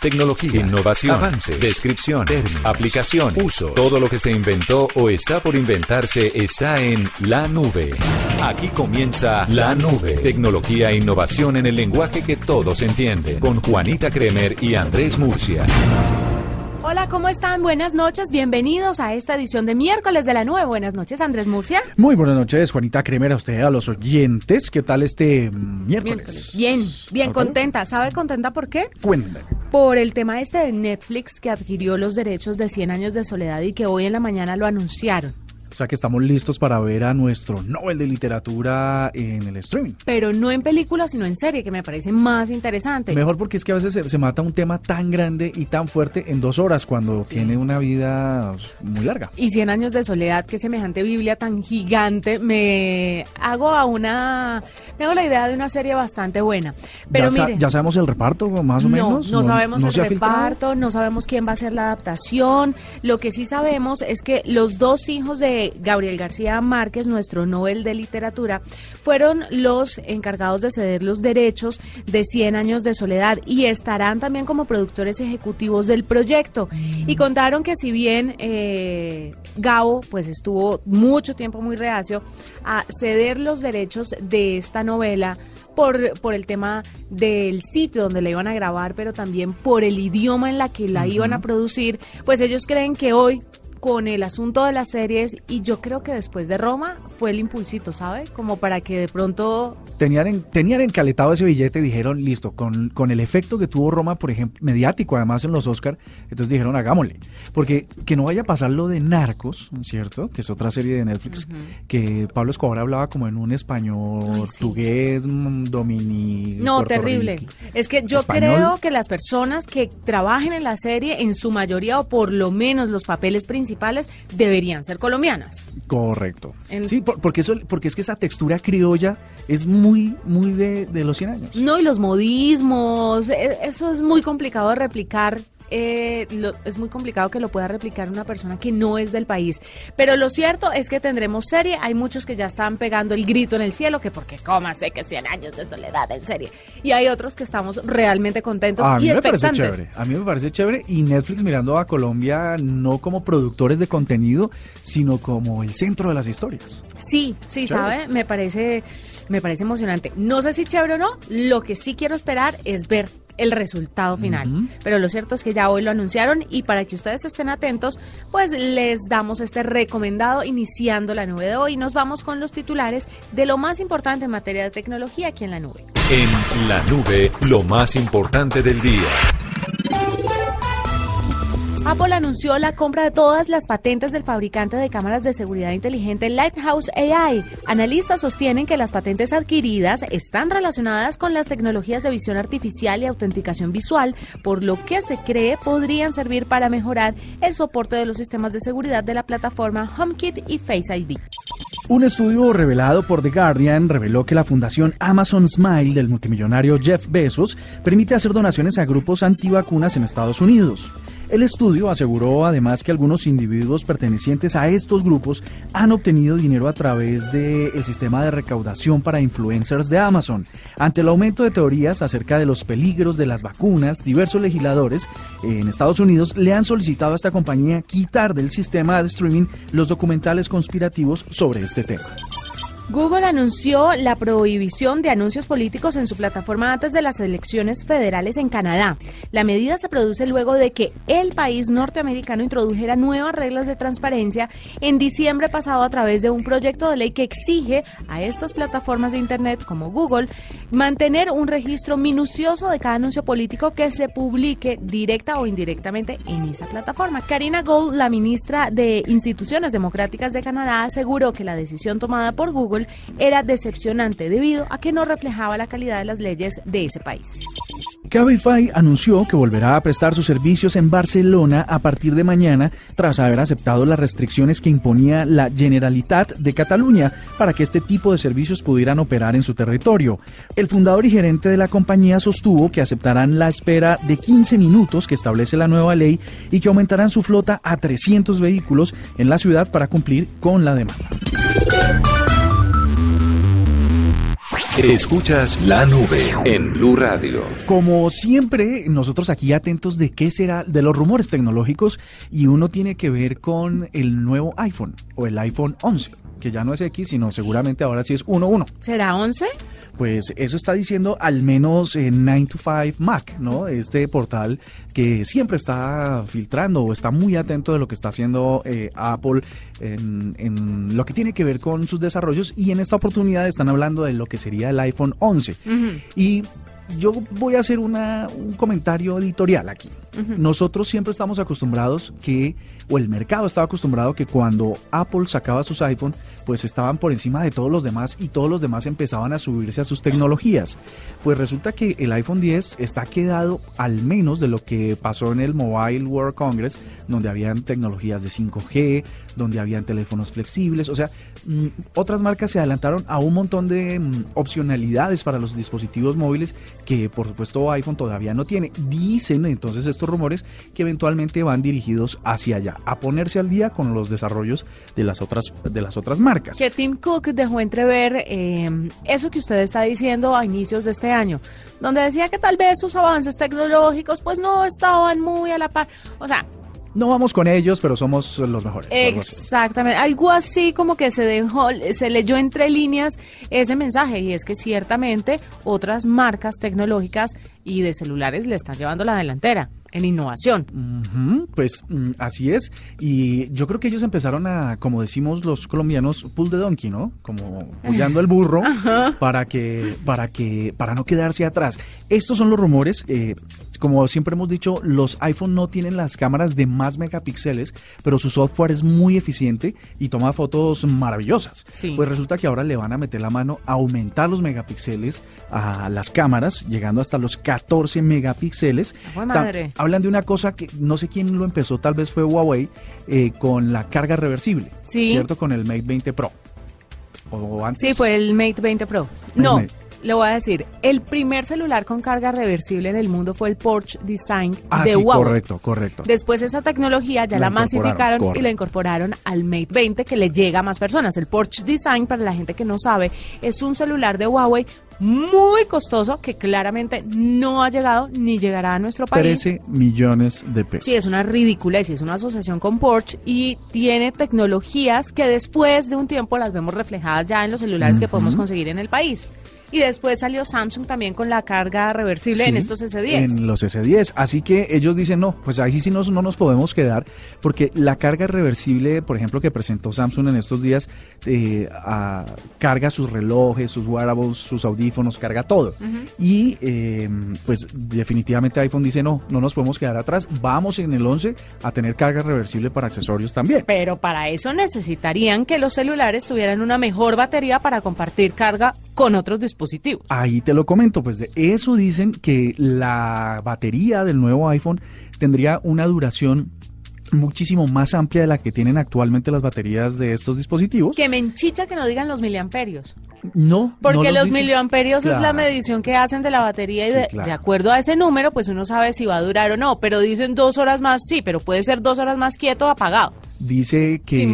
Tecnología, innovación, avance, descripción, términos, aplicación, uso. Todo lo que se inventó o está por inventarse está en la nube. Aquí comienza la nube. Tecnología e innovación en el lenguaje que todos entienden. Con Juanita Kremer y Andrés Murcia. Hola, ¿cómo están? Buenas noches, bienvenidos a esta edición de miércoles de la nube. Buenas noches, Andrés Murcia. Muy buenas noches, Juanita Kremer, a usted, a los oyentes. ¿Qué tal este miércoles? Bien, bien contenta. ¿Sabe contenta por qué? Cuéntame. Por el tema este de Netflix que adquirió los derechos de 100 años de soledad y que hoy en la mañana lo anunciaron. O sea que estamos listos para ver a nuestro Nobel de Literatura en el streaming. Pero no en película, sino en serie, que me parece más interesante. Mejor porque es que a veces se, mata un tema tan grande y tan fuerte en dos horas cuando tiene una vida muy larga. Y 100 años de soledad, que semejante Biblia tan gigante, me hago a una... Me hago la idea de una serie bastante buena. Pero ya, mire, ya sabemos el reparto, más o menos. No, no sabemos el reparto, no sabemos quién va a ser la adaptación. Lo que sí sabemos es que los dos hijos de Gabriel García Márquez, nuestro Nobel de Literatura, fueron los encargados de ceder los derechos de 100 años de soledad y estarán también como productores ejecutivos del proyecto. Y contaron que si bien eh, Gabo pues estuvo mucho tiempo muy reacio a ceder los derechos de esta novela, por, por, el tema del sitio donde la iban a grabar, pero también por el idioma en la que la iban a producir, pues ellos creen que hoy con el asunto de las series y yo creo que después de Roma fue el impulsito, ¿sabe? Como para que de pronto... Tenían, en, tenían encaletado ese billete y dijeron, listo, con, con el efecto que tuvo Roma, por ejemplo, mediático además en los Oscar, entonces dijeron, hagámosle. Porque que no vaya a pasar lo de Narcos, ¿cierto? Que es otra serie de Netflix, que Pablo Escobar hablaba como en un español portugués, mm, dominico. No, terrible. Es que yo creo que las personas que trabajen en la serie, en su mayoría o por lo menos los papeles principales, deberían ser colombianas. Correcto. Sí, porque, eso, porque es que esa textura criolla es muy, muy de, de los 100 años. No, y los modismos, e, eso es muy complicado de replicar eh, es muy complicado que lo pueda replicar una persona que no es del país. Pero lo cierto es que tendremos serie. Hay muchos que ya están pegando el grito en el cielo, que porque coma sé que 100 años de soledad en serie. Y hay otros que estamos realmente contentos a y mí me Parece chévere. A mí me parece chévere y Netflix mirando a Colombia no como productores de contenido, sino como el centro de las historias. Sí, sí, ¿sabe? Me parece me parece emocionante. No sé si chévere o no, lo que sí quiero esperar es ver el resultado final. Pero lo cierto es que ya hoy lo anunciaron y para que ustedes estén atentos, pues les damos este recomendado iniciando la nube de hoy. Nos vamos con los titulares de lo más importante en materia de tecnología aquí en la nube. En la nube, lo más importante del día. Apple anunció la compra de todas las patentes del fabricante de cámaras de seguridad inteligente Lighthouse AI. Analistas sostienen que las patentes adquiridas están relacionadas con las tecnologías de visión artificial y autenticación visual, por lo que se cree podrían servir para mejorar el soporte de los sistemas de seguridad de la plataforma HomeKit y Face ID. Un estudio revelado por The Guardian reveló que la fundación Amazon Smile del multimillonario Jeff Bezos permite hacer donaciones a grupos antivacunas en Estados Unidos. El estudio aseguró además que algunos individuos pertenecientes a estos grupos han obtenido dinero a través del sistema de recaudación para influencers de Amazon. Ante el aumento de teorías acerca de los peligros de las vacunas, diversos legisladores en Estados Unidos le han solicitado a esta compañía quitar del sistema de streaming los documentales conspirativos sobre este tema. Google anunció la prohibición de anuncios políticos en su plataforma antes de las elecciones federales en Canadá. La medida se produce luego de que el país norteamericano introdujera nuevas reglas de transparencia en diciembre pasado a través de un proyecto de ley que exige a estas plataformas de Internet como Google mantener un registro minucioso de cada anuncio político que se publique directa o indirectamente en esa plataforma. Karina Gold, la ministra de Instituciones Democráticas de Canadá, aseguró que la decisión tomada por Google era decepcionante debido a que no reflejaba la calidad de las leyes de ese país. Cabify anunció que volverá a prestar sus servicios en Barcelona a partir de mañana tras haber aceptado las restricciones que imponía la Generalitat de Cataluña para que este tipo de servicios pudieran operar en su territorio. El fundador y gerente de la compañía sostuvo que aceptarán la espera de 15 minutos que establece la nueva ley y que aumentarán su flota a 300 vehículos en la ciudad para cumplir con la demanda. Escuchas la nube en Blue Radio. Como siempre, nosotros aquí atentos de qué será de los rumores tecnológicos y uno tiene que ver con el nuevo iPhone o el iPhone 11, que ya no es X, sino seguramente ahora sí es 11. ¿Será 11? Pues eso está diciendo al menos 9 to 5 Mac, ¿no? Este portal que siempre está filtrando o está muy atento de lo que está haciendo eh, Apple en, en, lo que tiene que ver con sus desarrollos y en esta oportunidad están hablando de lo que sería el iPhone 11. Y yo voy a hacer una, un comentario editorial aquí. Nosotros siempre estamos acostumbrados que, o el mercado estaba acostumbrado que cuando Apple sacaba sus iPhone, pues estaban por encima de todos los demás y todos los demás empezaban a subirse a sus tecnologías. Pues resulta que el iPhone 10 está quedado al menos de lo que pasó en el Mobile World Congress, donde habían tecnologías de 5G, donde habían teléfonos flexibles, o sea, mm, otras marcas se adelantaron a un montón de mm, opcionalidades para los dispositivos móviles que por supuesto iPhone todavía no tiene. Dicen entonces estos rumores que eventualmente van dirigidos hacia allá, a ponerse al día con los desarrollos de las otras, de las otras marcas. Que Tim Cook dejó entrever eh, eso que usted está diciendo a inicios de este año, donde decía que tal vez sus avances tecnológicos pues no estaban muy a la par. O sea, no vamos con ellos, pero somos los mejores. Exactamente, algo así como que se dejó, se leyó entre líneas ese mensaje y es que ciertamente otras marcas tecnológicas y de celulares le están llevando la delantera en innovación. pues mm, así es. Y yo creo que ellos empezaron a, como decimos los colombianos, pull the donkey, ¿no? Como apoyando el burro para que, para que, para no quedarse atrás. Estos son los rumores. Eh, como siempre hemos dicho, los iPhone no tienen las cámaras de más megapíxeles, pero su software es muy eficiente y toma fotos maravillosas. Pues resulta que ahora le van a meter la mano a aumentar los megapíxeles a las cámaras, llegando hasta los 14 megapíxeles. madre hablan de una cosa que no sé quién lo empezó, tal vez fue Huawei, eh, con la carga reversible, ¿cierto? Con el Mate 20 Pro. O antes. Sí, fue el Mate 20 Pro. no. Le voy a decir, el primer celular con carga reversible en el mundo fue el Porsche Design ah, de sí, Huawei. Correcto, correcto. Después esa tecnología ya la, masificaron y la incorporaron al Mate 20 que le llega a más personas. El Porsche Design, para la gente que no sabe, es un celular de Huawei muy costoso que claramente no ha llegado ni llegará a nuestro país. 13 millones de pesos. Sí, es una ridícula y es una asociación con Porsche y tiene tecnologías que después de un tiempo las vemos reflejadas ya en los celulares que podemos conseguir en el país. Y después salió Samsung también con la carga reversible en estos S10. En los S10. Así que ellos dicen, no, pues ahí sí nos, no nos podemos quedar, porque la carga reversible, por ejemplo, que presentó Samsung en estos días, eh, carga sus relojes, sus wearables, sus audífonos, carga todo. Y em, pues definitivamente iPhone dice, no, no nos podemos quedar atrás, vamos en el 11 a tener carga reversible para accesorios también. Pero para eso necesitarían que los celulares tuvieran una mejor batería para compartir carga con otros dispositivos. Ahí te lo comento, pues de eso dicen que la batería del nuevo iPhone tendría una duración muchísimo más amplia de la que tienen actualmente las baterías de estos dispositivos. Que me enchicha que no digan los miliamperios. No, porque los miliamperios es la medición que hacen de la batería y de, acuerdo a ese número, pues uno sabe si va a durar o no. Pero dicen dos horas más, sí, pero puede ser dos horas más quieto o apagado. Dice que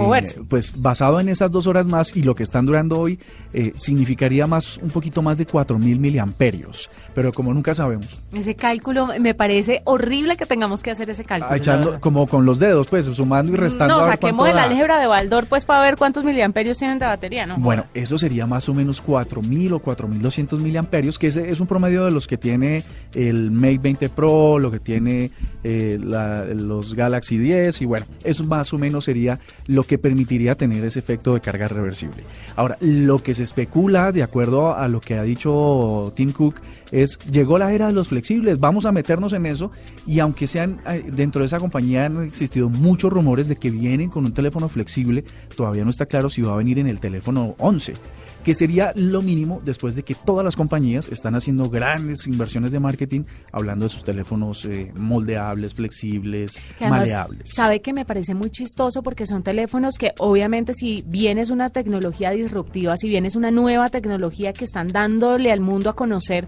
pues basado en esas dos horas más y lo que están durando hoy eh, significaría más un poquito más de 4000 miliamperios pero como nunca sabemos. Ese cálculo me parece horrible que tengamos que hacer ese cálculo ah, echando como con los dedos pues sumando y restando no saquemos el álgebra de Baldor pues para ver cuántos miliamperios tienen de batería no bueno eso sería más o menos 4000 o 4200 miliamperios que ese es un promedio de los que tiene el Mate 20 Pro lo que tiene eh, los Galaxy 10 y bueno eso es más o menos sería lo que permitiría tener ese efecto de carga reversible. Ahora, lo que se especula, de acuerdo a lo que ha dicho Tim Cook, es llegó la era de los flexibles, vamos a meternos en eso y aunque sean eh, dentro de esa compañía han existido muchos rumores de que vienen con un teléfono flexible, todavía no está claro si va a venir en el teléfono 11 que sería lo mínimo después de que todas las compañías están haciendo grandes inversiones de marketing hablando de sus teléfonos eh, moldeables, flexibles, maleables. Sabe que me parece muy chistoso porque son teléfonos que obviamente si bien es una tecnología disruptiva, si bien es una nueva tecnología que están dándole al mundo a conocer,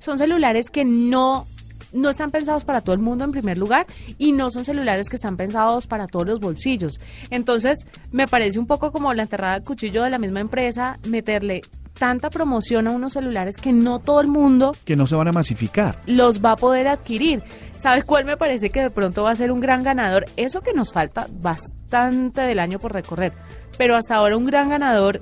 son celulares que no no están pensados para todo el mundo en primer lugar y no son celulares que están pensados para todos los bolsillos. Entonces, me parece un poco como la enterrada de cuchillo de la misma empresa, meterle tanta promoción a unos celulares que no todo el mundo... Que no se van a masificar. Los va a poder adquirir. ¿Sabes cuál me parece que de pronto va a ser un gran ganador? Eso que nos falta bastante del año por recorrer. Pero hasta ahora un gran ganador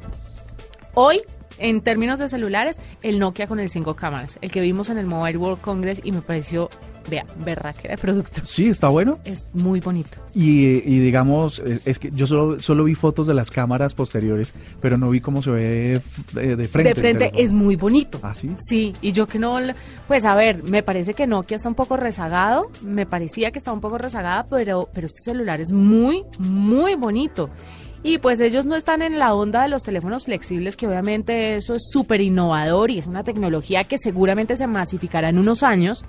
hoy en términos de celulares, el Nokia con el cinco cámaras, el que vimos en el Mobile World Congress y me pareció, vea, berraque de producto. Sí, está bueno. Es muy bonito. Y, digamos, es, que yo solo, solo vi fotos de las cámaras posteriores, pero no vi cómo se ve de, frente. De frente es muy bonito. ¿Ah, sí? Sí, y yo que no, pues a ver, me parece que Nokia está un poco rezagado, me parecía que estaba un poco rezagada, pero, pero este celular es muy, muy bonito. Y pues ellos no están en la onda de los teléfonos flexibles, que obviamente eso es súper innovador y es una tecnología que seguramente se masificará en unos años.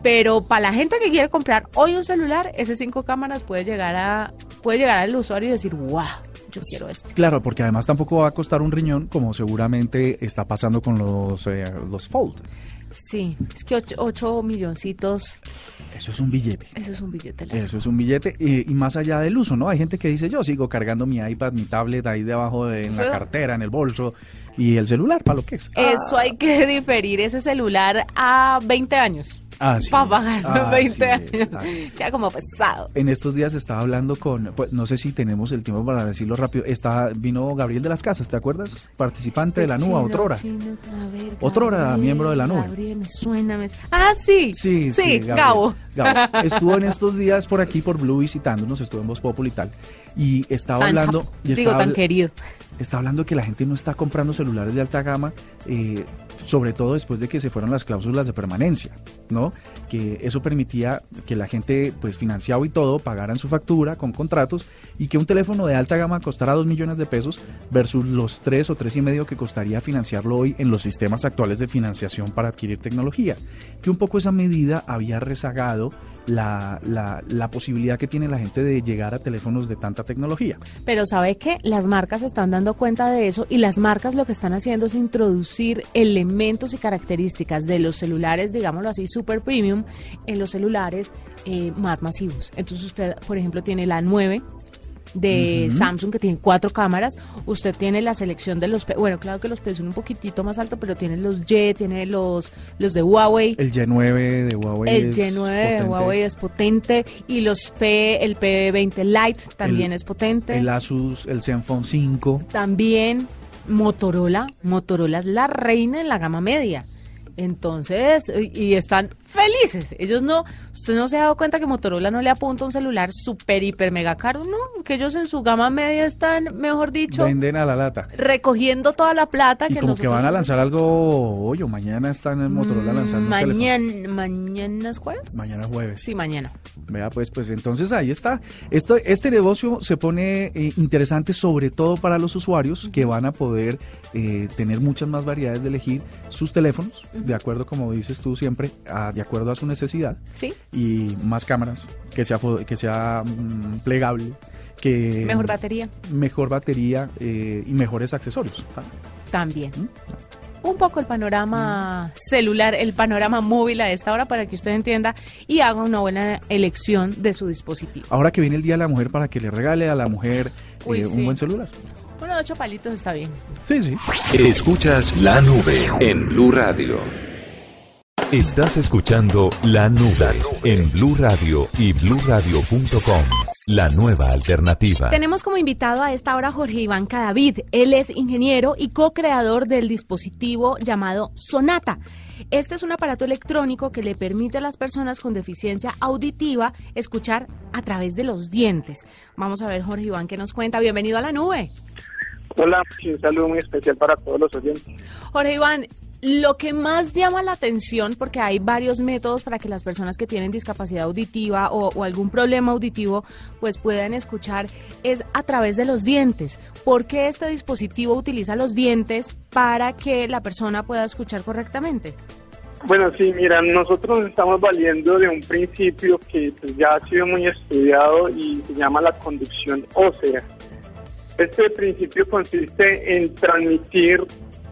Pero para la gente que quiere comprar hoy un celular, ese cinco cámaras puede llegar a puede llegar al usuario y decir, wow, yo quiero este. Claro, porque además tampoco va a costar un riñón, como seguramente está pasando con los, eh, los Fold. Sí, es que 8 milloncitos. Eso es un billete. Eso es un billete. Eso es un billete. Y, más allá del uso, ¿no? Hay gente que dice, yo sigo cargando mi iPad, mi tablet ahí debajo de en la cartera, en el bolso, y el celular, para lo que es. Eso hay que diferir ese celular a 20 años. Ah, para pagar 20 años. Queda como pesado. En estos días estaba hablando con, pues no sé si tenemos el tiempo para decirlo rápido. Está, vino Gabriel de las Casas, ¿te acuerdas? Participante de la NUA, otrora. otrora, miembro de la NUA. Gabriel, me suena. Me... Ah, sí. Sí, sí, Gabo. Estuvo en estos días por aquí, por Blue, visitándonos, estuvo en Voz Populi y tal. Y estaba hablando. digo, tan querido. Está hablando que la gente no está comprando celulares de alta gama, eh, sobre todo después de que se fueron las cláusulas de permanencia, ¿no? Que eso permitía que la gente, pues financiado y todo, pagaran su factura con contratos y que un teléfono de alta gama costara dos millones de pesos versus los tres o tres y medio que costaría financiarlo hoy en los sistemas actuales de financiación para adquirir tecnología. Que un poco esa medida había rezagado la, la, la, posibilidad que tiene la gente de llegar a teléfonos de tanta tecnología. Pero sabe que las marcas están dando cuenta de eso y las marcas lo que están haciendo es introducir elementos y características de los celulares, digámoslo así, super premium en los celulares eh, más masivos. Entonces usted, por ejemplo, tiene la 9 de Samsung que tiene cuatro cámaras. Usted tiene la selección de los, bueno, claro que los P son un poquitito más alto, pero tiene los Y, tiene los los de Huawei. El Y9 de Huawei. El Y9 de Huawei es potente y los P, el P20 Lite también es potente. El Asus, el Zenfone 5. También Motorola, Motorola es la reina en la gama media. Entonces, y están felices. Ellos no, usted no se ha dado cuenta que Motorola no le apunta un celular súper, hiper, mega caro, ¿no? Que ellos en su gama media están, mejor dicho, venden a la lata. Recogiendo toda la plata y que como que van a lanzar algo hoy o mañana están en Motorola mm, lanzando mañana, mañana es jueves. Mañana jueves. Sí, mañana. Vea, pues, pues entonces ahí está. Esto, este negocio se pone eh, interesante sobre todo para los usuarios que van a poder eh, tener muchas más variedades de elegir sus teléfonos, de acuerdo, como dices tú siempre, a, de acuerdo a su necesidad. Sí. Y más cámaras, que sea, que sea mm, plegable. Que, mejor batería. Mejor batería eh, y mejores accesorios. También. ¿Mm? un poco el panorama celular, el panorama móvil a esta hora para que usted entienda y haga una buena elección de su dispositivo. Ahora que viene el Día de la Mujer para que le regale a la mujer eh, un buen celular. Uno de ocho palitos está bien. Sí, sí. Escuchas la nube en Blue Radio. Estás escuchando La Nube en Blue Radio y bluradio.com. La nueva alternativa. Tenemos como invitado a esta hora Jorge Iván Cadavid. Él es ingeniero y co-creador del dispositivo llamado Sonata. Este es un aparato electrónico que le permite a las personas con deficiencia auditiva escuchar a través de los dientes. Vamos a ver, Jorge Iván, qué nos cuenta. Bienvenido a la nube. Hola, un saludo muy especial para todos los oyentes. Jorge Iván, lo que más llama la atención, porque hay varios métodos para que las personas que tienen discapacidad auditiva o, algún problema auditivo pues puedan escuchar, es a través de los dientes. ¿Por qué este dispositivo utiliza los dientes para que la persona pueda escuchar correctamente? Bueno, sí, mira, nosotros estamos valiendo de un principio que pues, ya ha sido muy estudiado y se llama la conducción ósea. Este principio consiste en transmitir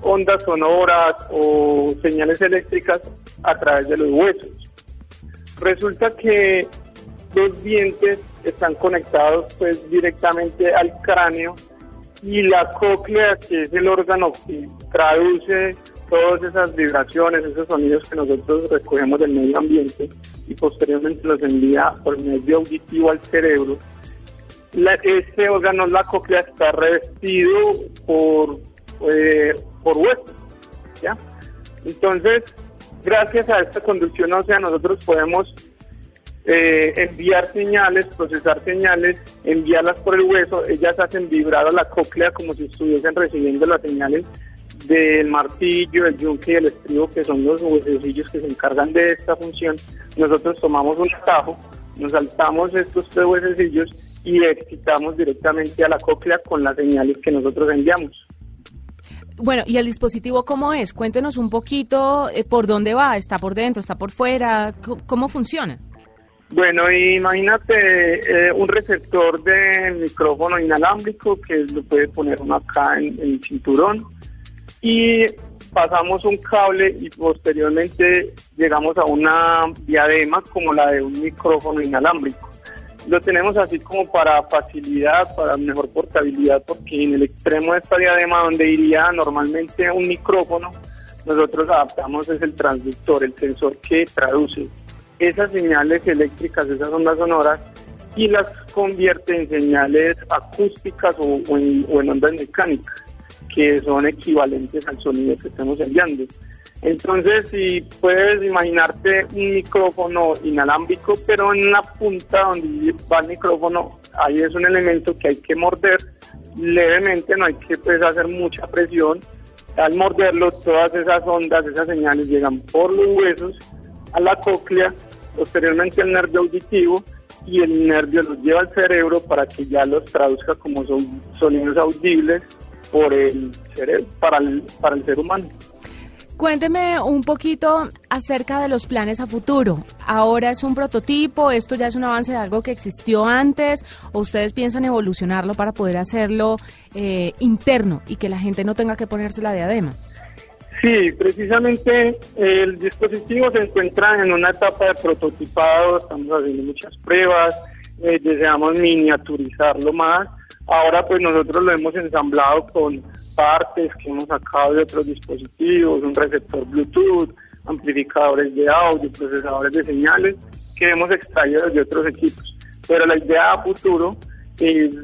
ondas sonoras o señales eléctricas a través de los huesos. Resulta que los dientes están conectados pues directamente al cráneo y la cóclea, que es el órgano que traduce todas esas vibraciones, esos sonidos que nosotros recogemos del medio ambiente y posteriormente los envía por medio auditivo al cerebro. este órgano, la cóclea, está revestido por, eh, por huesos. ¿ya? Entonces, gracias a esta conducción ósea, nosotros podemos eh, enviar señales, procesar señales, enviarlas por el hueso, ellas hacen vibrar a la cóclea como si estuviesen recibiendo las señales del martillo, el yunque y el estribo, que son los huesecillos que se encargan de esta función. Nosotros tomamos un atajo, nos saltamos estos tres huesecillos y excitamos directamente a la cóclea con las señales que nosotros enviamos. Bueno, ¿y el dispositivo cómo es? Cuéntenos un poquito eh, por dónde va, está por dentro, está por fuera, ¿cómo funciona? Bueno, imagínate eh, un receptor de micrófono inalámbrico que lo puede poner uno acá en, el cinturón y pasamos un cable y posteriormente llegamos a una diadema como la de un micrófono inalámbrico. Lo tenemos así como para facilidad, para mejor portabilidad, porque en el extremo de esta diadema donde iría normalmente un micrófono, nosotros adaptamos es el transductor, el sensor que traduce esas señales eléctricas, esas ondas sonoras, y las convierte en señales acústicas o, en, ondas mecánicas, que son equivalentes al sonido que estamos enviando. Entonces, si puedes imaginarte un micrófono inalámbrico, pero en la punta donde va el micrófono, ahí es un elemento que hay que morder levemente, no hay que pues, hacer mucha presión. Al morderlo, todas esas ondas, esas señales llegan por los huesos a la cóclea posteriormente el nervio auditivo y el nervio los lleva al cerebro para que ya los traduzca como son sonidos audibles por el cerebro, para el, para el ser humano. Cuénteme un poquito acerca de los planes a futuro. Ahora es un prototipo, esto ya es un avance de algo que existió antes, o ustedes piensan evolucionarlo para poder hacerlo eh, interno y que la gente no tenga que ponerse la diadema. Sí, precisamente el dispositivo se encuentra en una etapa de prototipado, estamos haciendo muchas pruebas, eh, deseamos miniaturizarlo más. Ahora pues nosotros lo hemos ensamblado con partes que hemos sacado de otros dispositivos, un receptor Bluetooth, amplificadores de audio, procesadores de señales que hemos extraído de otros equipos. Pero la idea a futuro es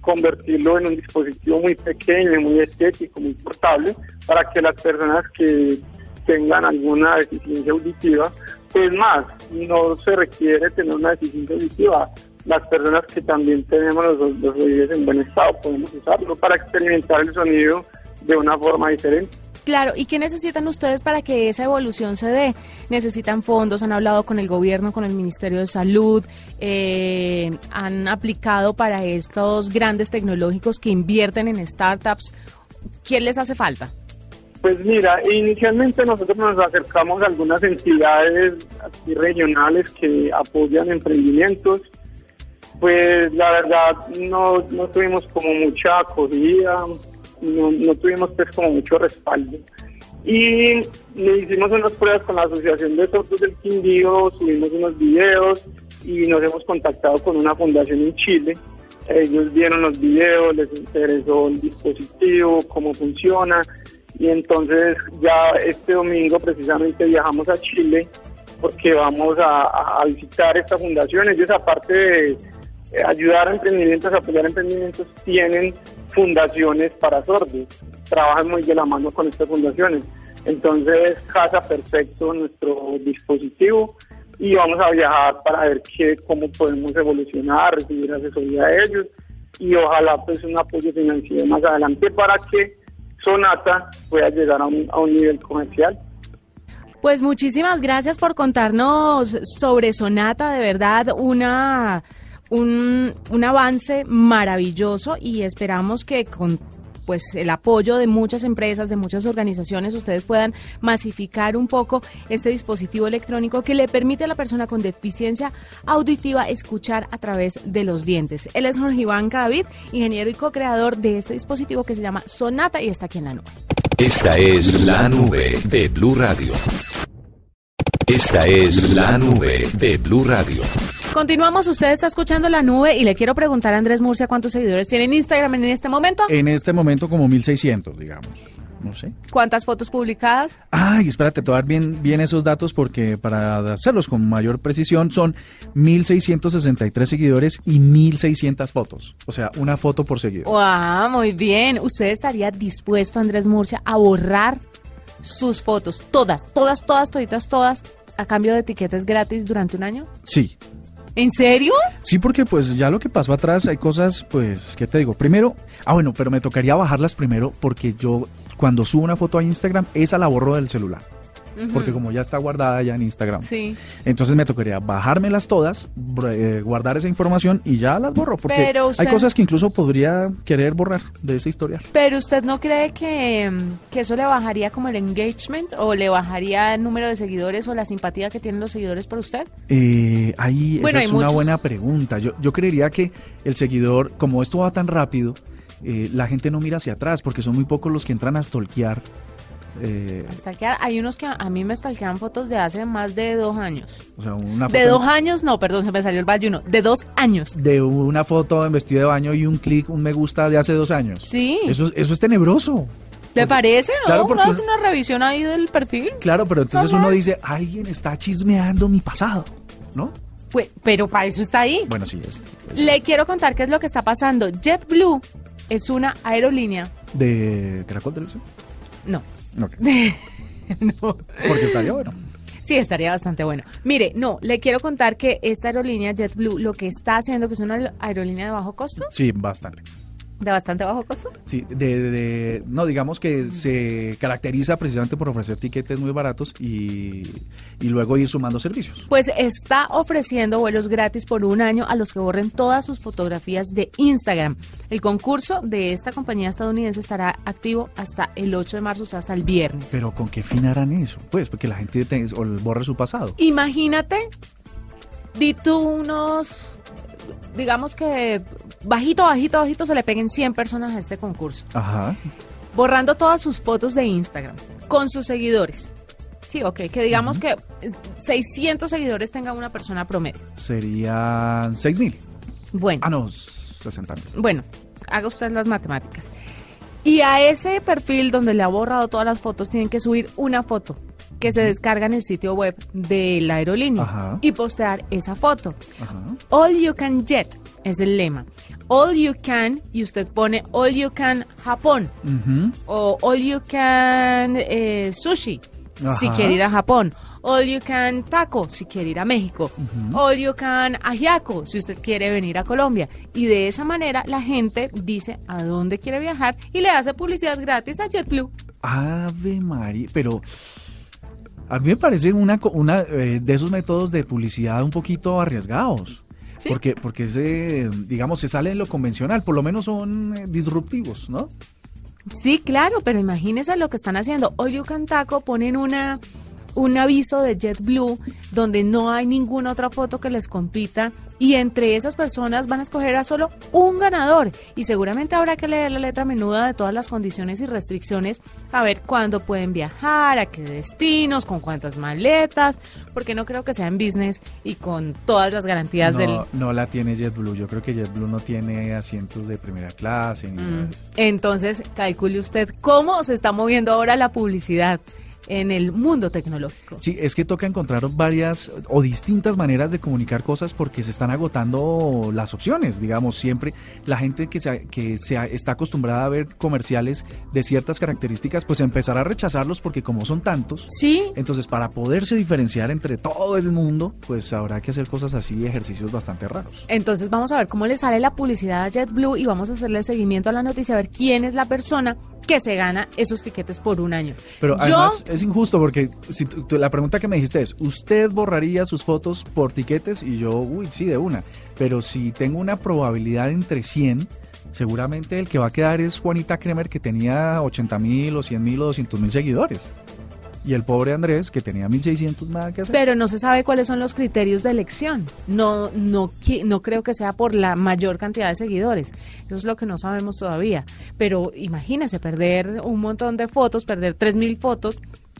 convertirlo en un dispositivo muy pequeño, muy estético, muy portable, para que las personas que tengan alguna deficiencia auditiva, pues más, no se requiere tener una deficiencia auditiva. Las personas que también tenemos los, los oídos en buen estado podemos usarlo para experimentar el sonido de una forma diferente. Claro, ¿y qué necesitan ustedes para que esa evolución se dé? ¿Necesitan fondos? ¿Han hablado con el gobierno, con el Ministerio de Salud? Eh, ¿Han aplicado para estos grandes tecnológicos que invierten en startups? ¿Quién les hace falta? Pues mira, inicialmente nosotros nos acercamos a algunas entidades regionales que apoyan emprendimientos. Pues la verdad no, no tuvimos como mucha acogida, no, no tuvimos pues como mucho respaldo. Y le hicimos unas pruebas con la Asociación de Sordos del Quindío, subimos unos videos y nos hemos contactado con una fundación en Chile. Ellos vieron los videos, les interesó el dispositivo, cómo funciona. Y entonces ya este domingo precisamente viajamos a Chile porque vamos a, a visitar esta fundación. Ellos aparte de ayudar a emprendimientos, apoyar emprendimientos, tienen fundaciones para sordos. Trabajan muy de la mano con estas fundaciones. Entonces, casa perfecto nuestro dispositivo y vamos a viajar para ver qué, cómo podemos evolucionar, recibir asesoría de ellos y ojalá pues un apoyo financiero más adelante para que Sonata pueda llegar a un, a un nivel comercial. Pues muchísimas gracias por contarnos sobre Sonata, de verdad una un, un avance maravilloso y esperamos que con pues el apoyo de muchas empresas, de muchas organizaciones, ustedes puedan masificar un poco este dispositivo electrónico que le permite a la persona con deficiencia auditiva escuchar a través de los dientes. Él es Jorge Iván David, ingeniero y co-creador de este dispositivo que se llama Sonata y está aquí en la nube. Esta es la nube de Blue Radio. Esta es la nube de Blue Radio. Continuamos, usted está escuchando la nube y le quiero preguntar a Andrés Murcia cuántos seguidores tiene en Instagram en este momento. En este momento como 1600, digamos. No sé. ¿Cuántas fotos publicadas? Ay, espérate, te voy a dar bien, bien esos datos porque para hacerlos con mayor precisión son 1663 seguidores y 1600 fotos. O sea, una foto por seguidor. ¡Wow! Muy bien. ¿Usted estaría dispuesto, Andrés Murcia, a borrar sus fotos, todas, todas, todas, toditas, todas, a cambio de etiquetas gratis durante un año? Sí. ¿En serio? Sí, porque pues ya lo que pasó atrás hay cosas, pues, ¿qué te digo? Primero, ah bueno, pero me tocaría bajarlas primero porque yo cuando subo una foto a Instagram, esa la borro del celular porque como ya está guardada ya en Instagram. Sí. Entonces me tocaría bajármelas todas, eh, guardar esa información y ya las borro, porque hay cosas que incluso podría querer borrar de esa historia. Pero usted no cree que, que eso le bajaría como el engagement o le bajaría el número de seguidores o la simpatía que tienen los seguidores por usted? Eh, ahí esa es una buena pregunta. Yo, yo creería que el seguidor, como esto va tan rápido, eh, la gente no mira hacia atrás porque son muy pocos los que entran a stalkear eh, hay unos que a mí me stalkean fotos de hace más de dos años. O sea, una De dos años, no, perdón, se me salió el bayuno. De dos años. De una foto en vestido de baño y un clic, un me gusta de hace dos años. Sí. Eso, eso es tenebroso. ¿Te parece? ¿No? Claro, porque una revisión ahí del perfil. Claro, pero entonces uno dice, alguien está chismeando mi pasado, ¿no? Pues, pero para eso está ahí. Bueno, sí, es, Le quiero contar qué es lo que está pasando. JetBlue es una aerolínea. ¿De Caracol Televisión? No. no. Porque estaría bueno. Sí, estaría bastante bueno. Mire, no, le quiero contar que esta aerolínea JetBlue lo que está haciendo, que es una aerolínea de bajo costo. Sí, bastante. ¿De bastante bajo costo? Sí, de, no, digamos que se caracteriza precisamente por ofrecer tiquetes muy baratos y, y, luego ir sumando servicios. Pues está ofreciendo vuelos gratis por un año a los que borren todas sus fotografías de Instagram. El concurso de esta compañía estadounidense estará activo hasta el 8 de marzo, o sea, hasta el viernes. Pero ¿con qué fin harán eso? Pues porque la gente borre su pasado. Imagínate, di tú unos digamos que bajito, bajito, bajito se le peguen 100 personas a este concurso. Ajá. Borrando todas sus fotos de Instagram con sus seguidores. Sí, ok, que digamos que 600 seguidores tenga una persona promedio. Serían 6.000. Bueno. Ah, no, 60 Bueno, haga usted las matemáticas. Y a ese perfil donde le ha borrado todas las fotos tienen que subir una foto que se descarga en el sitio web de la aerolínea y postear esa foto. All you can jet es el lema. All you can, y usted pone all you can Japón o all you can eh, sushi. Si quiere ir a Japón, all you can taco, si quiere ir a México, all you can ajiaco, si usted quiere venir a Colombia. Y de esa manera la gente dice a dónde quiere viajar y le hace publicidad gratis a JetBlue. Ave María, pero a mí me parece una, una eh, de esos métodos de publicidad un poquito arriesgados. Porque, porque ese, digamos, se sale de lo convencional, por lo menos son eh, disruptivos, ¿no? Sí, claro, pero imagínese lo que están haciendo. Olio Cantaco ponen una un aviso de JetBlue donde no hay ninguna otra foto que les compita y entre esas personas van a escoger a solo un ganador y seguramente habrá que leer la letra menuda de todas las condiciones y restricciones a ver cuándo pueden viajar, a qué destinos, con cuántas maletas, porque no creo que sea en business y con todas las garantías no, del... No la tiene JetBlue, yo creo que JetBlue no tiene asientos de primera clase. Mm. Entonces, calcule usted cómo se está moviendo ahora la publicidad en el mundo tecnológico. Sí, es que toca encontrar varias o distintas maneras de comunicar cosas porque se están agotando las opciones. Digamos, siempre la gente que se, que se está acostumbrada a ver comerciales de ciertas características, pues empezará a rechazarlos porque como son tantos, sí. entonces para poderse diferenciar entre todo el mundo, pues habrá que hacer cosas así, ejercicios bastante raros. Entonces vamos a ver cómo le sale la publicidad a JetBlue y vamos a hacerle seguimiento a la noticia, a ver quién es la persona que se gana esos tiquetes por un año. Pero además es injusto porque si la pregunta que me dijiste es, ¿usted borraría sus fotos por tiquetes? Y yo, uy, sí, de una. Pero si tengo una probabilidad entre 100, seguramente el que va a quedar es Juanita Kremer que tenía 80 mil o 100 mil o 200 mil seguidores y el pobre Andrés, que tenía 1.600 nada que hacer. Pero no se sabe cuáles son los criterios de elección. No, no, no creo que sea por la mayor cantidad de seguidores. Eso es lo que no sabemos todavía. Pero imagínese perder un montón de fotos, perder 3.000 fotos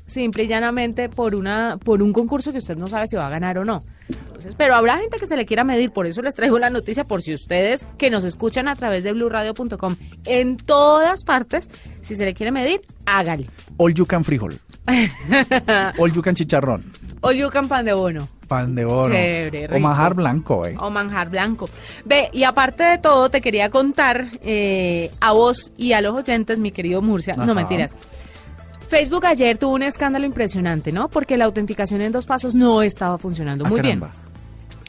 simple y llanamente por una por un concurso que usted no sabe si va a ganar o no. Entonces, pero habrá gente que se le quiera medir, por eso les traigo la noticia por si ustedes que nos escuchan a través de bluradio.com en todas partes, si se le quiere medir, hágale. All you can frijol. All you can chicharrón. All you can pan de bono. Pan de. Chévere, o manjar blanco, eh. O manjar blanco. Ve, y aparte de todo, te quería contar eh, a vos y a los oyentes, mi querido Murcia, no mentiras. Facebook ayer tuvo un escándalo impresionante, ¿no? Porque la autenticación en dos pasos no estaba funcionando Ah, muy bien.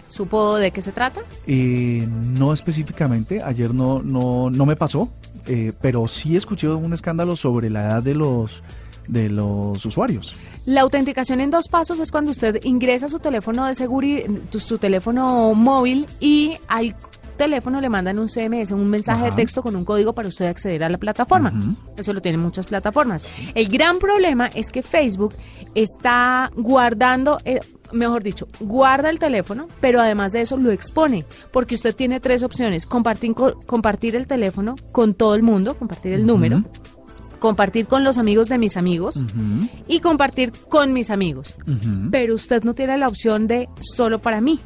¿Supo de qué se trata? Eh, no específicamente, ayer no, no, no me pasó, eh, pero sí escuché un escándalo sobre la edad de los, de los usuarios. La autenticación en dos pasos es cuando usted ingresa su teléfono de seguridad, su teléfono móvil y al teléfono le mandan un CMS, un mensaje Ajá. de texto con un código para usted acceder a la plataforma. Eso lo tienen muchas plataformas. El gran problema es que Facebook está guardando, eh, mejor dicho, guarda el teléfono, pero además de eso lo expone, porque usted tiene tres opciones, compartir, co- compartir el teléfono con todo el mundo, compartir el número, compartir con los amigos de mis amigos y compartir con mis amigos. Pero usted no tiene la opción de solo para mí.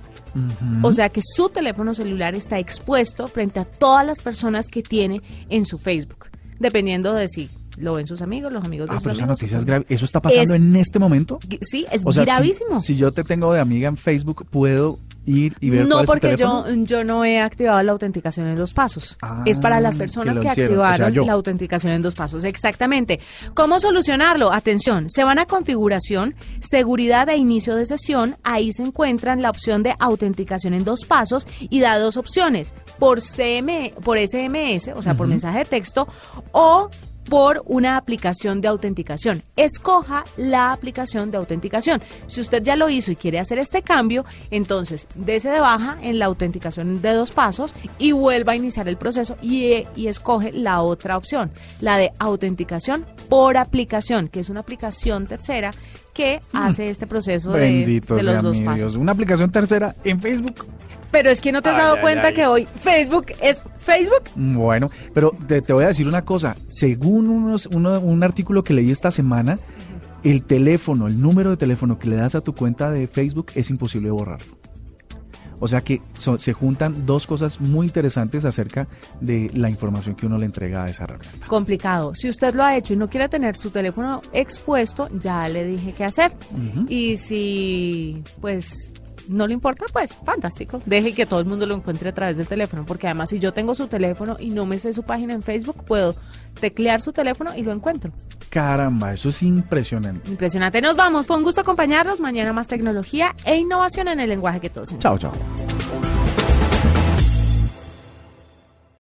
O sea que su teléfono celular está expuesto frente a todas las personas que tiene en su Facebook, dependiendo de si lo ven sus amigos, los amigos de Ah, sus pero esa noticia es grave. ¿Eso está pasando Es- en este momento? Sí, es O sea, si- gravísimo. Si, yo te tengo de amiga en Facebook, ¿puedo ir y ver no, cuál es porque yo, yo no he activado la autenticación en dos pasos. Ah, es para las que personas que, hicieron, o sea, activaron la autenticación en dos pasos. Exactamente. ¿Cómo solucionarlo? Atención, se van a configuración, seguridad e inicio de sesión. Ahí se encuentran la opción de autenticación en dos pasos y da dos opciones, por CM, por SMS, o sea, por mensaje de texto, o por una aplicación de autenticación. Escoja la aplicación de autenticación. Si usted ya lo hizo y quiere hacer este cambio, entonces dese de baja en la autenticación de dos pasos y vuelva a iniciar el proceso y, y escoge la otra opción, la de autenticación por aplicación, que es una aplicación tercera que hace este proceso de, de los sea dos mi pasos. Dios. Una aplicación tercera en Facebook. Pero es que no te has Ay, dado ay, cuenta ay. que hoy Facebook es Facebook. Bueno, pero te, te voy a decir una cosa. Según unos, uno- un artículo que leí esta semana, el teléfono, el número de teléfono que le das a tu cuenta de Facebook es imposible borrarlo. O sea que so- se juntan dos cosas muy interesantes acerca de la información que uno le entrega a esa herramienta. complicado. Si usted lo ha hecho y no quiere tener su teléfono expuesto, ya le dije qué hacer. Y si, pues, no le importa, pues, fantástico. Deje que todo el mundo lo encuentre a través del teléfono, porque además si yo tengo su teléfono y no me sé su página en Facebook, puedo teclear su teléfono y lo encuentro. Caramba, eso es impresionante. Impresionante. Nos vamos. Fue un gusto acompañarlos. Mañana más tecnología e innovación en el lenguaje que todos. Chao, chao.